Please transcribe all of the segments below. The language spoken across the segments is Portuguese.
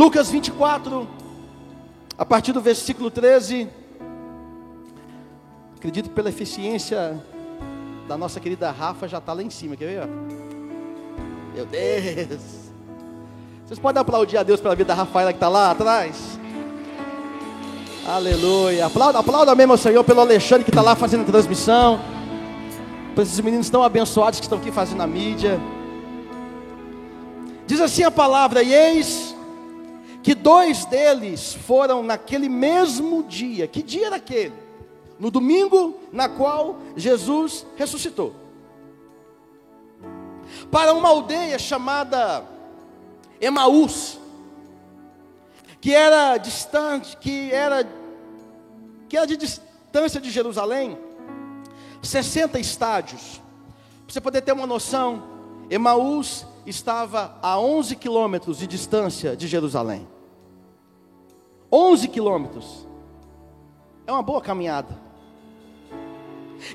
Lucas 24, a partir do versículo 13. Acredito pela eficiência da nossa querida Rafa já está lá em cima, quer ver? Meu Deus. Vocês podem aplaudir a Deus pela vida da Rafaela que está lá atrás? Aleluia. Aplauda, aplauda mesmo ao Senhor pelo Alexandre que está lá fazendo a transmissão. Por esses meninos tão abençoados que estão aqui fazendo a mídia. Diz assim a palavra: E eis que dois deles foram naquele mesmo dia. Que dia era aquele? No domingo na qual Jesus ressuscitou. Para uma aldeia chamada Emaús, que era distante, que era que era de distância de Jerusalém, 60 estádios. Para você poder ter uma noção, Emaús estava a 11 quilômetros de distância de Jerusalém. 11 quilômetros. É uma boa caminhada.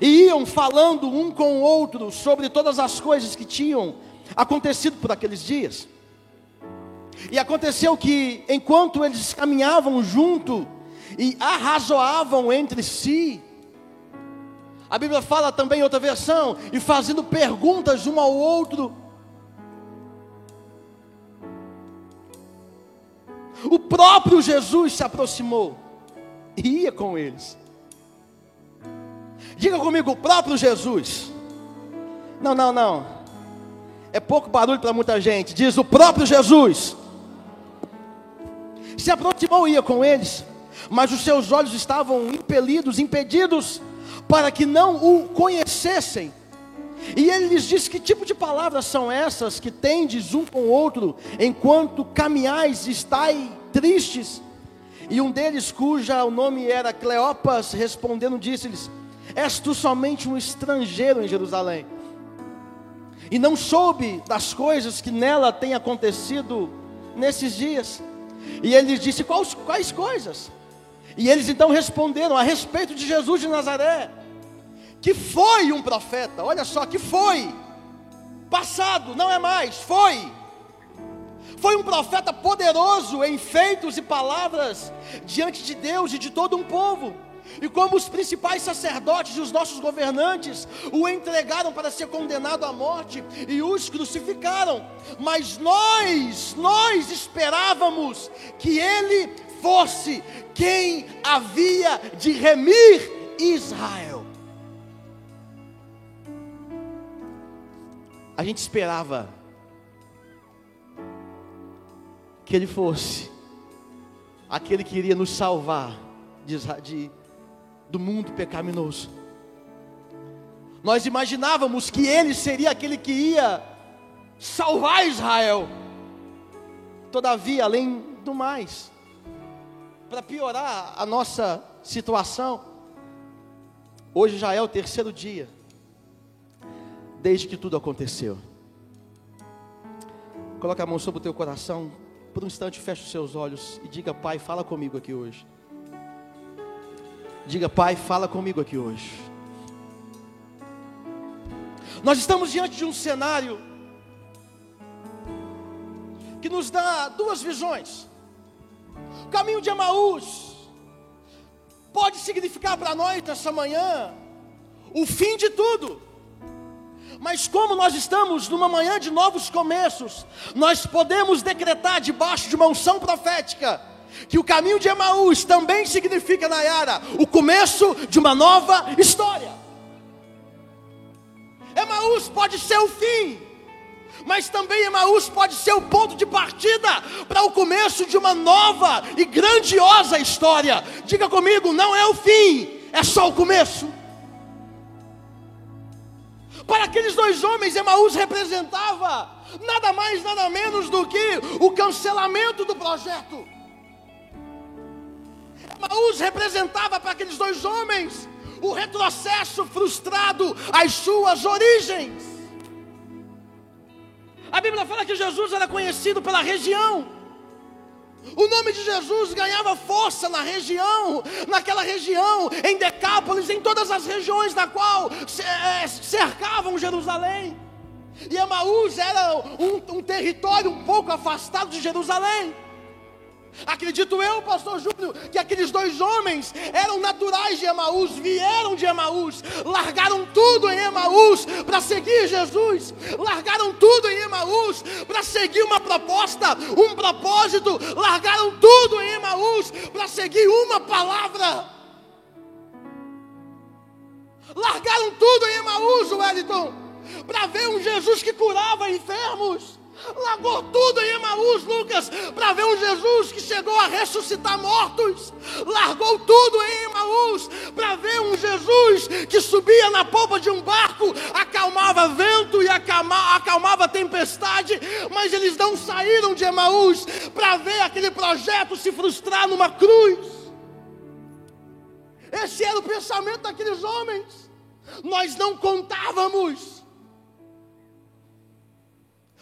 E iam falando um com o outro sobre todas as coisas que tinham acontecido por aqueles dias. E aconteceu que, enquanto eles caminhavam junto e arrazoavam entre si, a Bíblia fala também em outra versão, e fazendo perguntas um ao outro, o próprio Jesus se aproximou e ia com eles. Diga comigo, o próprio Jesus. Não, não, não. É pouco barulho para muita gente. Diz o próprio Jesus se aproximou e ia com eles, mas os seus olhos estavam impelidos, impedidos, para que não o conhecessem. E ele lhes disse: Que tipo de palavras são essas que tendes um com o outro, enquanto caminhais e estáis tristes? E um deles, cuja o nome era Cleopas, respondendo, disse-lhes: És tu somente um estrangeiro em Jerusalém, e não soube das coisas que nela têm acontecido nesses dias. E ele disse: quais, quais coisas? E eles então responderam a respeito de Jesus de Nazaré, que foi um profeta, olha só, que foi, passado, não é mais, foi. Foi um profeta poderoso em feitos e palavras diante de Deus e de todo um povo. E como os principais sacerdotes e os nossos governantes o entregaram para ser condenado à morte e os crucificaram, mas nós, nós esperávamos que ele fosse quem havia de remir Israel. A gente esperava que ele fosse aquele que iria nos salvar de, de do mundo pecaminoso. Nós imaginávamos que ele seria aquele que ia salvar Israel. Todavia, além do mais, para piorar a nossa situação, hoje já é o terceiro dia, desde que tudo aconteceu. Coloque a mão sobre o teu coração, por um instante feche os seus olhos e diga: Pai, fala comigo aqui hoje. Diga, Pai, fala comigo aqui hoje. Nós estamos diante de um cenário que nos dá duas visões. O caminho de Emaús pode significar para nós nessa manhã o fim de tudo. Mas como nós estamos numa manhã de novos começos, nós podemos decretar debaixo de uma unção profética que o caminho de Emaús também significa, Nayara, o começo de uma nova história. Emaús pode ser o fim, mas também Emaús pode ser o ponto de partida para o começo de uma nova e grandiosa história. Diga comigo, não é o fim, é só o começo. Para aqueles dois homens, Emaús representava nada mais, nada menos do que o cancelamento do projeto. Emaús representava para aqueles dois homens o retrocesso frustrado às suas origens. A Bíblia fala que Jesus era conhecido pela região. O nome de Jesus ganhava força na região, naquela região, em Decápolis, em todas as regiões da qual é, cercavam Jerusalém. E Emaús era um, um território um pouco afastado de Jerusalém. Acredito eu, pastor Júnior, que aqueles dois homens eram naturais de Emaús, vieram de Emaús, largaram tudo em Emaús para seguir Jesus, largaram tudo em Emaús para seguir uma proposta, um propósito, largaram tudo em Emaús para seguir uma palavra. Largaram tudo em Emaús, Wellington, para ver um Jesus que curava enfermos. Largou tudo em Emaús, Lucas, para ver um Jesus que chegou a ressuscitar mortos. Largou tudo em Emaús, para ver um Jesus que subia na polpa de um barco, acalmava vento e acalma, acalmava tempestade. Mas eles não saíram de Emaús para ver aquele projeto se frustrar numa cruz. Esse era o pensamento daqueles homens. Nós não contávamos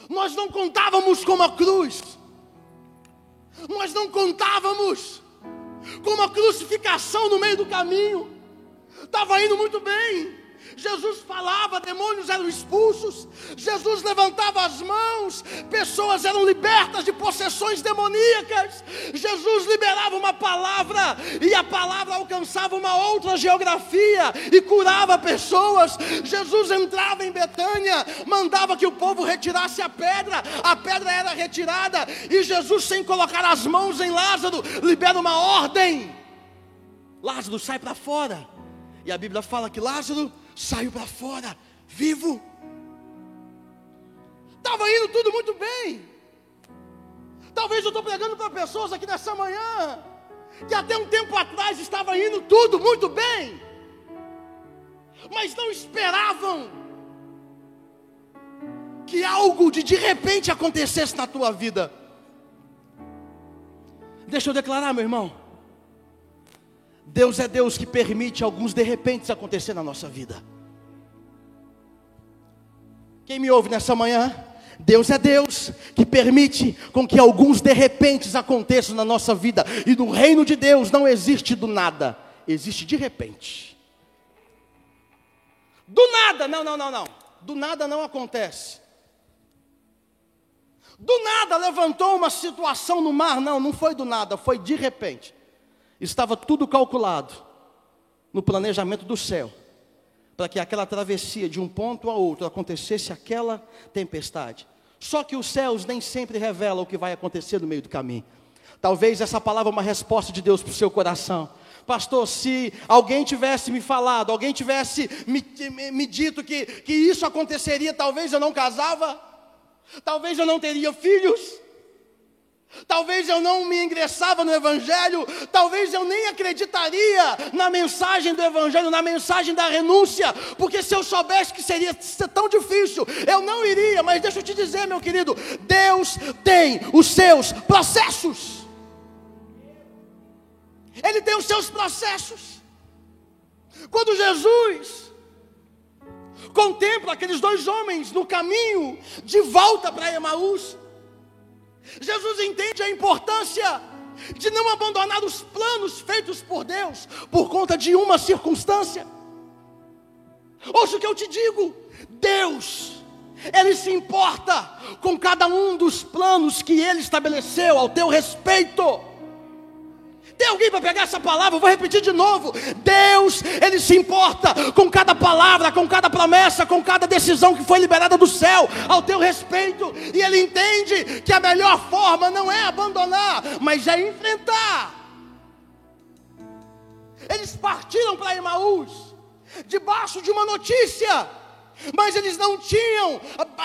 nós não contávamos com a cruz, nós não contávamos com a crucificação no meio do caminho, estava indo muito bem, Jesus falava, demônios eram expulsos, Jesus levantava as mãos, pessoas eram libertas de possessões demoníacas, Jesus liberava uma palavra e a palavra alcançava uma outra geografia e curava pessoas. Jesus entrava em Betânia, mandava que o povo retirasse a pedra, a pedra era retirada e Jesus, sem colocar as mãos em Lázaro, libera uma ordem: Lázaro, sai para fora. E a Bíblia fala que Lázaro saiu para fora, vivo. Estava indo tudo muito bem. Talvez eu estou pregando para pessoas aqui nessa manhã, que até um tempo atrás estava indo tudo muito bem, mas não esperavam que algo de de repente acontecesse na tua vida. Deixa eu declarar, meu irmão. Deus é Deus que permite alguns de repente acontecer na nossa vida. Quem me ouve nessa manhã? Deus é Deus que permite com que alguns de repente aconteçam na nossa vida. E no reino de Deus não existe do nada, existe de repente. Do nada, não, não, não, não. Do nada não acontece. Do nada levantou uma situação no mar, não, não foi do nada, foi de repente. Estava tudo calculado no planejamento do céu, para que aquela travessia de um ponto a outro acontecesse aquela tempestade. Só que os céus nem sempre revelam o que vai acontecer no meio do caminho. Talvez essa palavra é uma resposta de Deus para o seu coração. Pastor, se alguém tivesse me falado, alguém tivesse me, me, me dito que, que isso aconteceria, talvez eu não casava, talvez eu não teria filhos, Talvez eu não me ingressava no Evangelho, talvez eu nem acreditaria na mensagem do Evangelho, na mensagem da renúncia, porque se eu soubesse que seria tão difícil, eu não iria. Mas deixa eu te dizer, meu querido, Deus tem os seus processos, Ele tem os seus processos. Quando Jesus contempla aqueles dois homens no caminho de volta para Emaús, Jesus entende a importância de não abandonar os planos feitos por Deus por conta de uma circunstância. Ouça o que eu te digo: Deus, Ele se importa com cada um dos planos que Ele estabeleceu ao teu respeito. Tem alguém para pegar essa palavra? Eu vou repetir de novo. Deus, Ele se importa com cada palavra, com cada promessa, com cada decisão que foi liberada do céu ao teu respeito. E Ele entende que a melhor forma não é abandonar, mas é enfrentar. Eles partiram para Emaús, debaixo de uma notícia, mas eles não tinham,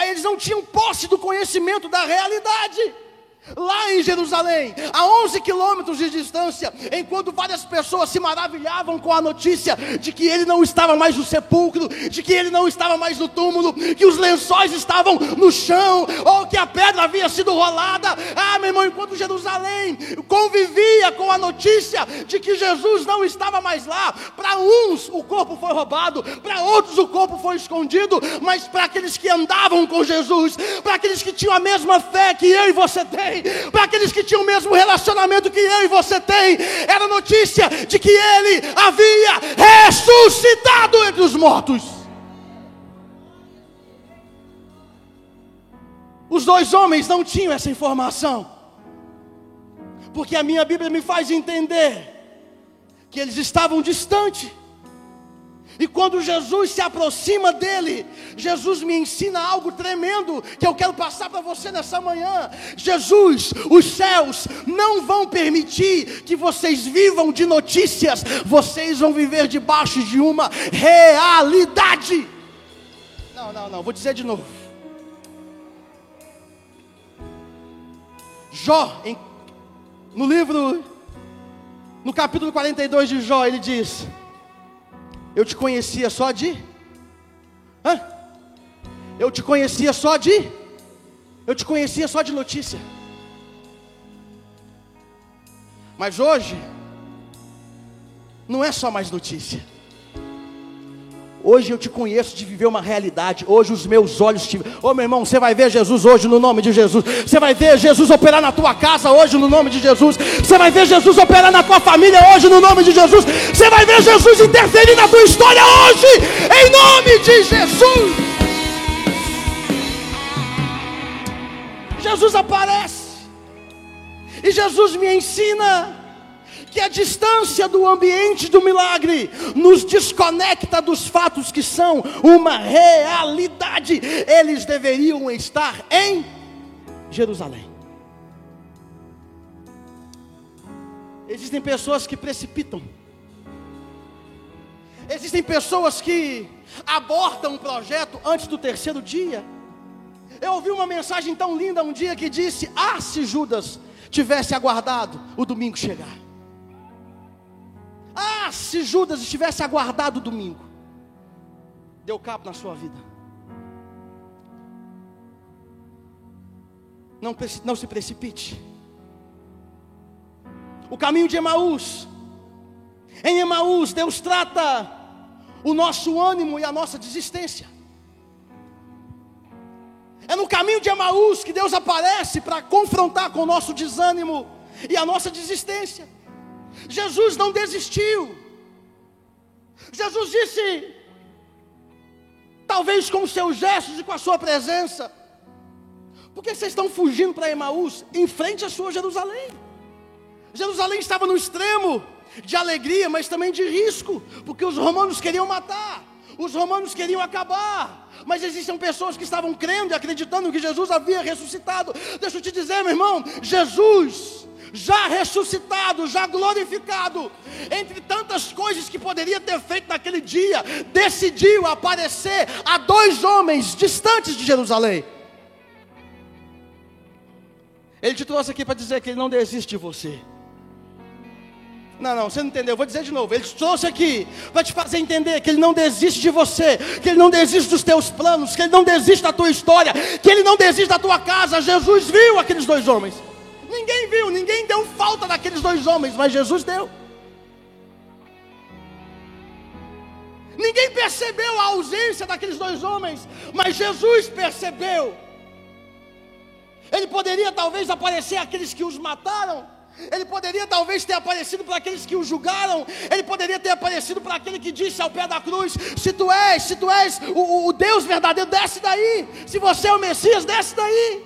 eles não tinham posse do conhecimento da realidade lá em Jerusalém, a 11 quilômetros de distância, enquanto várias pessoas se maravilhavam com a notícia de que ele não estava mais no sepulcro, de que ele não estava mais no túmulo, que os lençóis estavam no chão, ou que a pedra havia sido rolada. Ah, meu irmão, enquanto Jerusalém convivia com a notícia de que Jesus não estava mais lá, para uns o corpo foi roubado, para outros o corpo foi escondido, mas para aqueles que andavam com Jesus, para aqueles que tinham a mesma fé que eu e você tem, para aqueles que tinham o mesmo relacionamento que eu e você tem, era notícia de que ele havia ressuscitado entre os mortos. Os dois homens não tinham essa informação, Porque a minha Bíblia me faz entender que eles estavam distantes. E quando Jesus se aproxima dele, Jesus me ensina algo tremendo que eu quero passar para você nessa manhã. Jesus, os céus não vão permitir que vocês vivam de notícias, vocês vão viver debaixo de uma realidade. Não, não, não, vou dizer de novo. Jó, no livro, no capítulo 42 de Jó, ele diz: Eu te conhecia só de. Hã? Eu te conhecia só de. Eu te conhecia só de notícia. Mas hoje, não é só mais notícia. Hoje eu te conheço de viver uma realidade. Hoje os meus olhos te. Ô oh, meu irmão, você vai ver Jesus hoje no nome de Jesus. Você vai ver Jesus operar na tua casa hoje no nome de Jesus. Você vai ver Jesus operar na tua família hoje no nome de Jesus. Você vai ver Jesus interferir na tua história hoje em nome de Jesus. Jesus aparece. E Jesus me ensina que a distância do ambiente do milagre nos desconecta dos fatos que são uma realidade. Eles deveriam estar em Jerusalém. Existem pessoas que precipitam. Existem pessoas que abortam um projeto antes do terceiro dia. Eu ouvi uma mensagem tão linda um dia que disse: Ah, se Judas tivesse aguardado o domingo chegar. Se Judas estivesse aguardado domingo, deu cabo na sua vida. Não, não se precipite. O caminho de Emaús. Em Emaús, Deus trata o nosso ânimo e a nossa desistência. É no caminho de Emaús que Deus aparece para confrontar com o nosso desânimo e a nossa desistência. Jesus não desistiu. Jesus disse, talvez com seus gestos e com a sua presença, por que vocês estão fugindo para Emaús em frente à sua Jerusalém? Jerusalém estava no extremo de alegria, mas também de risco, porque os romanos queriam matar, os romanos queriam acabar. Mas existem pessoas que estavam crendo e acreditando que Jesus havia ressuscitado. Deixa eu te dizer, meu irmão, Jesus já ressuscitado, já glorificado, entre tantas coisas que poderia ter feito naquele dia, decidiu aparecer a dois homens distantes de Jerusalém. Ele te trouxe aqui para dizer que ele não desiste de você. Não, não, você não entendeu. Eu vou dizer de novo. Ele trouxe aqui para te fazer entender que ele não desiste de você, que ele não desiste dos teus planos, que ele não desiste da tua história, que ele não desiste da tua casa. Jesus viu aqueles dois homens. Ninguém viu, ninguém deu falta daqueles dois homens, mas Jesus deu. Ninguém percebeu a ausência daqueles dois homens, mas Jesus percebeu. Ele poderia talvez aparecer aqueles que os mataram. Ele poderia talvez ter aparecido para aqueles que o julgaram. Ele poderia ter aparecido para aquele que disse ao pé da cruz: Se tu és, se tu és o, o Deus verdadeiro, desce daí. Se você é o Messias, desce daí.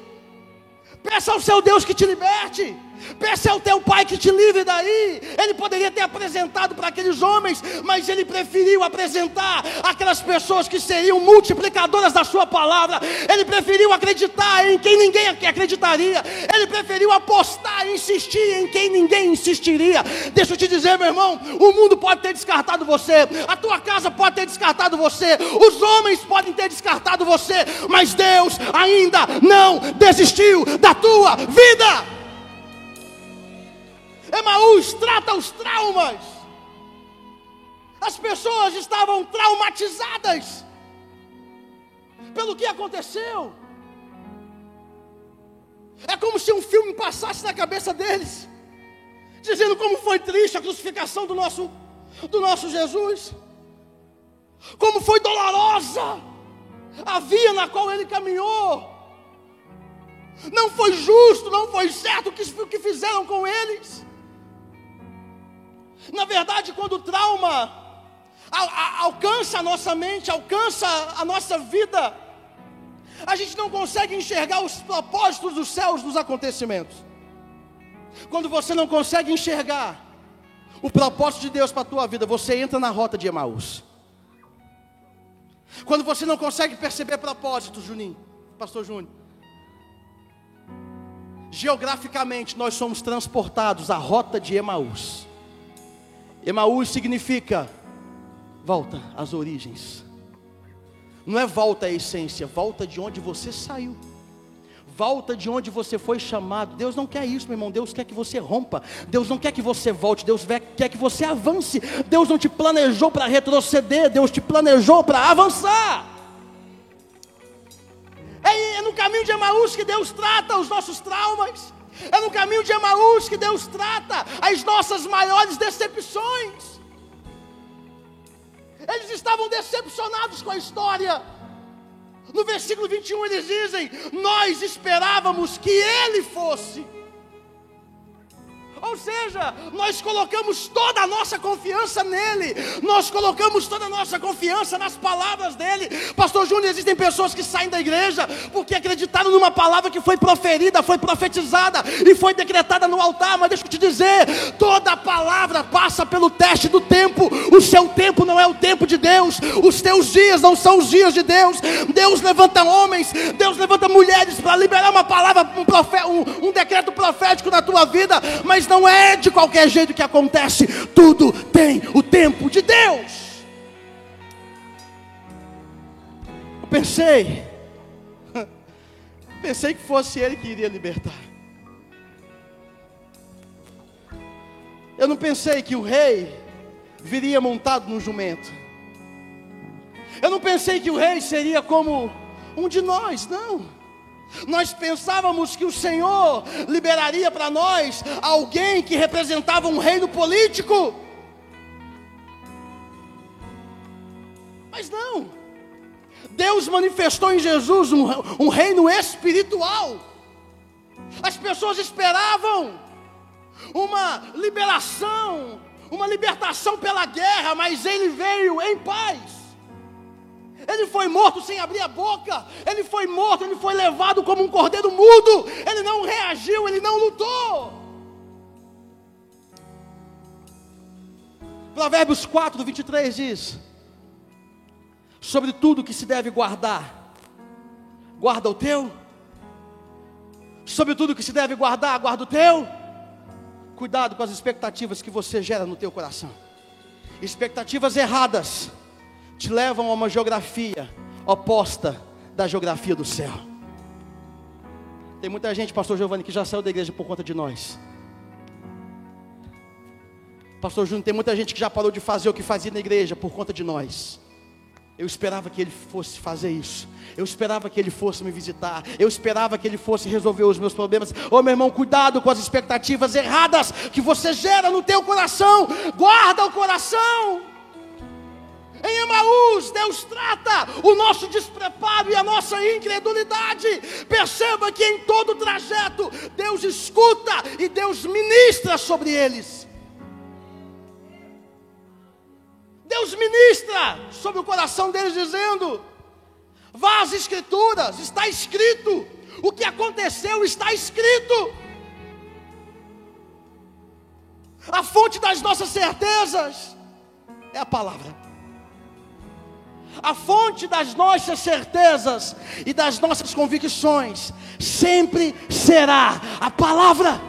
Peça ao seu Deus que te liberte. Peça ao teu pai que te livre daí. Ele poderia ter apresentado para aqueles homens, mas ele preferiu apresentar aquelas pessoas que seriam multiplicadoras da sua palavra. Ele preferiu acreditar em quem ninguém acreditaria. Ele preferiu apostar, insistir em quem ninguém insistiria. Deixa eu te dizer, meu irmão, o mundo pode ter descartado você, a tua casa pode ter descartado você, os homens podem ter descartado você, mas Deus ainda não desistiu da tua vida. Emaús trata os traumas. As pessoas estavam traumatizadas pelo que aconteceu. É como se um filme passasse na cabeça deles, dizendo como foi triste a crucificação do nosso, do nosso Jesus, como foi dolorosa a via na qual ele caminhou, não foi justo, não foi certo o que fizeram com eles. Na verdade, quando o trauma alcança a nossa mente, alcança a nossa vida, a gente não consegue enxergar os propósitos dos céus dos acontecimentos. Quando você não consegue enxergar o propósito de Deus para a tua vida, você entra na rota de Emaús. Quando você não consegue perceber propósito, Juninho, Pastor Júnior, geograficamente nós somos transportados à rota de Emaús. Emaús significa volta às origens. Não é volta à essência, volta de onde você saiu. Volta de onde você foi chamado. Deus não quer isso, meu irmão. Deus quer que você rompa. Deus não quer que você volte. Deus quer que você avance. Deus não te planejou para retroceder. Deus te planejou para avançar. É, é no caminho de Emaús que Deus trata os nossos traumas. É no caminho de Emaús que Deus trata as nossas maiores decepções. Eles estavam decepcionados com a história. No versículo 21 eles dizem: Nós esperávamos que ele fosse. Ou seja, nós colocamos toda a nossa confiança nele, nós colocamos toda a nossa confiança nas palavras dele. Pastor Júnior, existem pessoas que saem da igreja porque acreditaram numa palavra que foi proferida, foi profetizada e foi decretada no altar. Mas deixa eu te dizer: toda palavra passa pelo teste do tempo. O seu tempo não é o tempo de Deus, os teus dias não são os dias de Deus. Deus levanta homens, Deus levanta mulheres para liberar uma palavra, um, um, um decreto profético na tua vida, mas não é de qualquer jeito que acontece, tudo tem o tempo de Deus. Eu pensei, pensei que fosse Ele que iria libertar. Eu não pensei que o rei viria montado num jumento. Eu não pensei que o rei seria como um de nós, não. Nós pensávamos que o Senhor liberaria para nós alguém que representava um reino político. Mas não. Deus manifestou em Jesus um, um reino espiritual. As pessoas esperavam uma liberação, uma libertação pela guerra, mas ele veio em paz. Ele foi morto sem abrir a boca. Ele foi morto, ele foi levado como um cordeiro mudo. Ele não reagiu, ele não lutou. Provérbios 4, 23 diz: Sobre tudo que se deve guardar, guarda o teu. Sobre tudo que se deve guardar, guarda o teu. Cuidado com as expectativas que você gera no teu coração. Expectativas erradas te levam a uma geografia oposta da geografia do céu. Tem muita gente, pastor Giovanni, que já saiu da igreja por conta de nós. Pastor Júnior, tem muita gente que já parou de fazer o que fazia na igreja por conta de nós. Eu esperava que ele fosse fazer isso. Eu esperava que ele fosse me visitar. Eu esperava que ele fosse resolver os meus problemas. Ô oh, meu irmão, cuidado com as expectativas erradas que você gera no teu coração. Guarda o coração. Em Emaús, Deus trata o nosso despreparo e a nossa incredulidade. Perceba que em todo o trajeto, Deus escuta e Deus ministra sobre eles. Deus ministra sobre o coração deles, dizendo: Vá às Escrituras, está escrito. O que aconteceu está escrito. A fonte das nossas certezas é a palavra. A fonte das nossas certezas e das nossas convicções sempre será a palavra.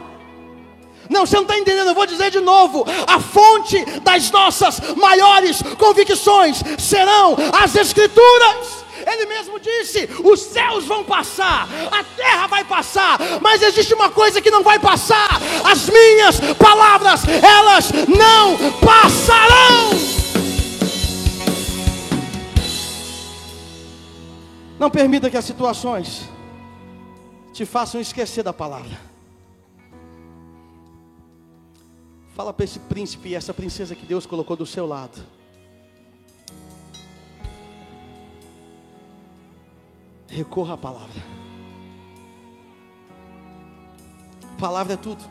Não, você não está entendendo, eu vou dizer de novo: a fonte das nossas maiores convicções serão as Escrituras. Ele mesmo disse: os céus vão passar, a terra vai passar, mas existe uma coisa que não vai passar: as minhas palavras, elas não passarão. Não permita que as situações te façam esquecer da palavra. Fala para esse príncipe e essa princesa que Deus colocou do seu lado. Recorra à palavra. Palavra é tudo.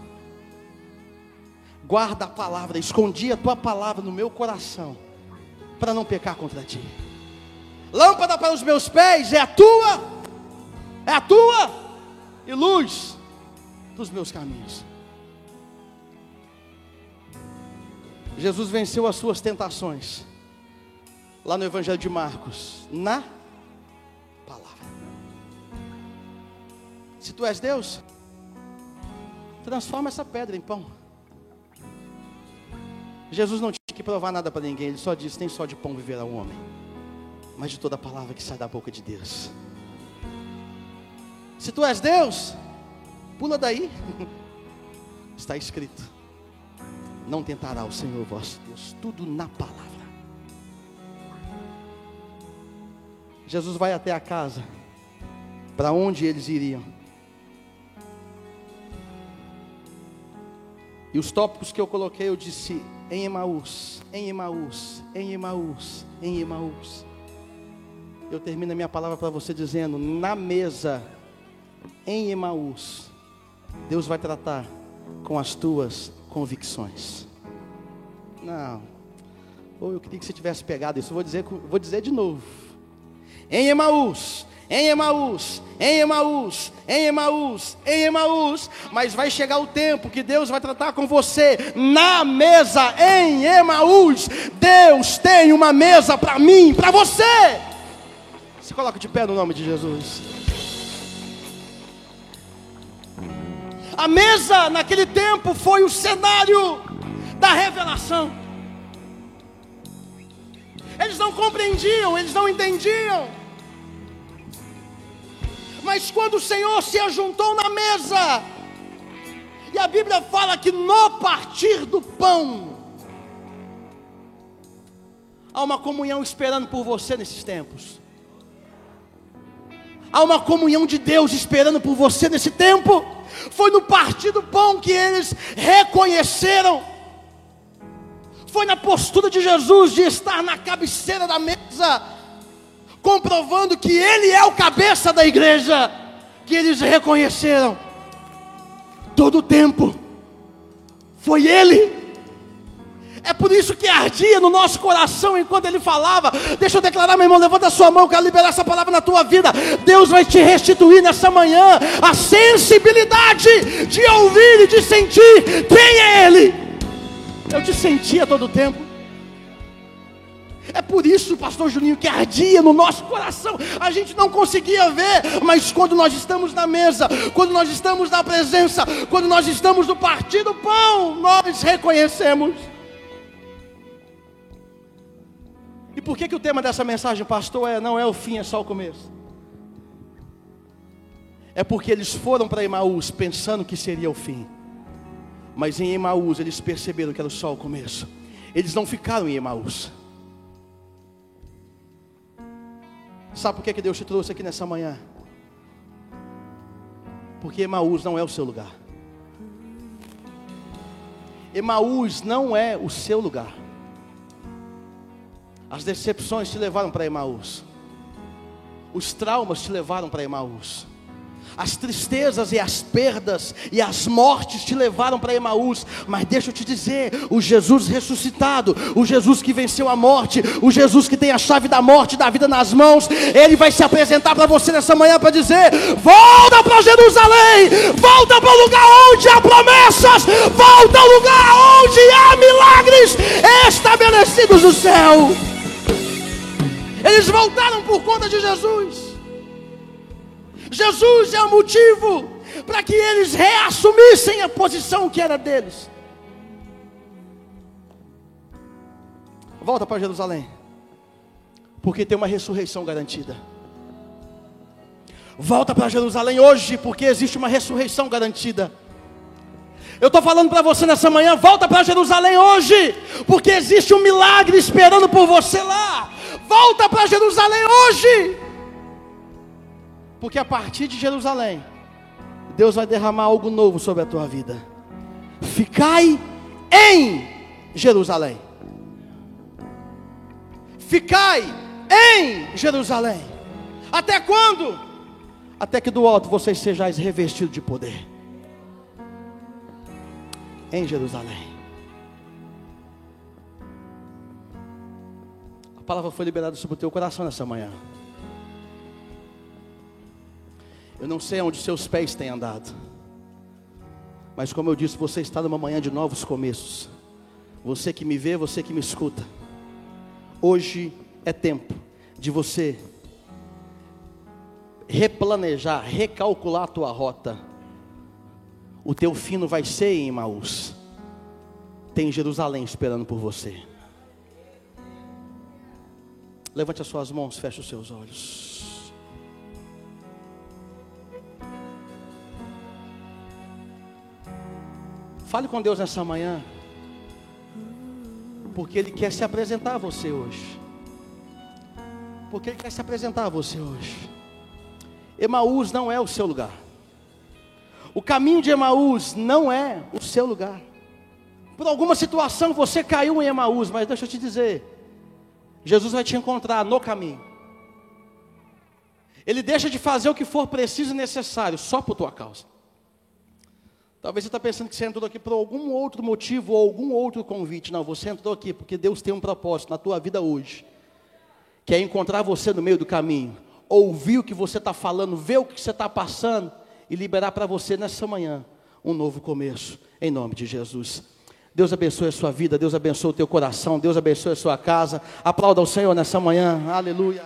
Guarda a palavra, escondi a tua palavra no meu coração, para não pecar contra ti. Lâmpada para os meus pés é a tua, é a tua, e luz dos meus caminhos. Jesus venceu as suas tentações. Lá no Evangelho de Marcos, na palavra. Se tu és Deus, transforma essa pedra em pão. Jesus não tinha que provar nada para ninguém, ele só disse: nem só de pão viverá um homem, mas de toda palavra que sai da boca de Deus. Se tu és Deus, pula daí. Está escrito: Não tentará o Senhor vosso Deus, tudo na palavra. Jesus vai até a casa, para onde eles iriam. E os tópicos que eu coloquei, eu disse em Emaús, em Emaús, em Emaús, em Emaús. Eu termino a minha palavra para você dizendo: na mesa, em Emaús, Deus vai tratar com as tuas convicções. Não. Ou eu queria que você tivesse pegado isso. Eu vou dizer, vou dizer de novo. Em Emaús, em Emaús, em Emaús, em Emaús, em Emaús, mas vai chegar o tempo que Deus vai tratar com você na mesa em Emaús. Deus tem uma mesa para mim, para você. Se coloca de pé no nome de Jesus. A mesa naquele tempo foi o cenário da revelação. Eles não compreendiam, eles não entendiam. Mas quando o Senhor se ajuntou na mesa, e a Bíblia fala que no partir do pão, há uma comunhão esperando por você nesses tempos. Há uma comunhão de Deus esperando por você nesse tempo. Foi no partir do pão que eles reconheceram. Foi na postura de Jesus de estar na cabeceira da mesa, comprovando que Ele é o cabeça da igreja, que eles reconheceram. Todo o tempo foi Ele. É por isso que ardia no nosso coração enquanto ele falava. Deixa eu declarar, meu irmão, levanta a sua mão, eu quero liberar essa palavra na tua vida. Deus vai te restituir nessa manhã a sensibilidade de ouvir e de sentir quem é Ele. Eu te sentia todo o tempo. É por isso, pastor Juninho, que ardia no nosso coração. A gente não conseguia ver, mas quando nós estamos na mesa, quando nós estamos na presença, quando nós estamos no partido pão, nós reconhecemos. E por que, que o tema dessa mensagem, pastor, é não é o fim, é só o começo? É porque eles foram para Emaús pensando que seria o fim. Mas em Emaús eles perceberam que era só o começo. Eles não ficaram em Emaús. Sabe por que, que Deus te trouxe aqui nessa manhã? Porque Emaús não é o seu lugar. Emaús não é o seu lugar. As decepções te levaram para Emaús. Os traumas te levaram para Emaús. As tristezas e as perdas e as mortes te levaram para Emaús, mas deixa eu te dizer: o Jesus ressuscitado, o Jesus que venceu a morte, o Jesus que tem a chave da morte da vida nas mãos, ele vai se apresentar para você nessa manhã para dizer: volta para Jerusalém, volta para o lugar onde há promessas, volta ao lugar onde há milagres estabelecidos no céu. Eles voltaram por conta de Jesus. Jesus é o motivo para que eles reassumissem a posição que era deles. Volta para Jerusalém, porque tem uma ressurreição garantida. Volta para Jerusalém hoje, porque existe uma ressurreição garantida. Eu estou falando para você nessa manhã, volta para Jerusalém hoje, porque existe um milagre esperando por você lá. Volta para Jerusalém hoje. Porque a partir de Jerusalém, Deus vai derramar algo novo sobre a tua vida. Ficai em Jerusalém. Ficai em Jerusalém. Até quando? Até que do alto vocês sejais revestidos de poder. Em Jerusalém. A palavra foi liberada sobre o teu coração nessa manhã. Eu não sei onde seus pés têm andado. Mas como eu disse, você está numa manhã de novos começos. você que me vê, você que me escuta, hoje é tempo de você replanejar, recalcular a tua rota. O teu fim não vai ser em Emaús. Tem Jerusalém esperando por você. Levante as suas mãos, feche os seus olhos. Fale com Deus nessa manhã. Porque Ele quer se apresentar a você hoje. Porque Ele quer se apresentar a você hoje. Emaús não é o seu lugar. O caminho de Emaús não é o seu lugar. Por alguma situação você caiu em Emaús, mas deixa eu te dizer, Jesus vai te encontrar no caminho. Ele deixa de fazer o que for preciso e necessário, só por tua causa. Talvez você está pensando que você entrou aqui por algum outro motivo ou algum outro convite. Não, você entrou aqui porque Deus tem um propósito na tua vida hoje, que é encontrar você no meio do caminho, ouvir o que você está falando, ver o que você está passando e liberar para você nessa manhã um novo começo, em nome de Jesus. Deus abençoe a sua vida, Deus abençoe o teu coração, Deus abençoe a sua casa. Aplauda ao Senhor nessa manhã, aleluia.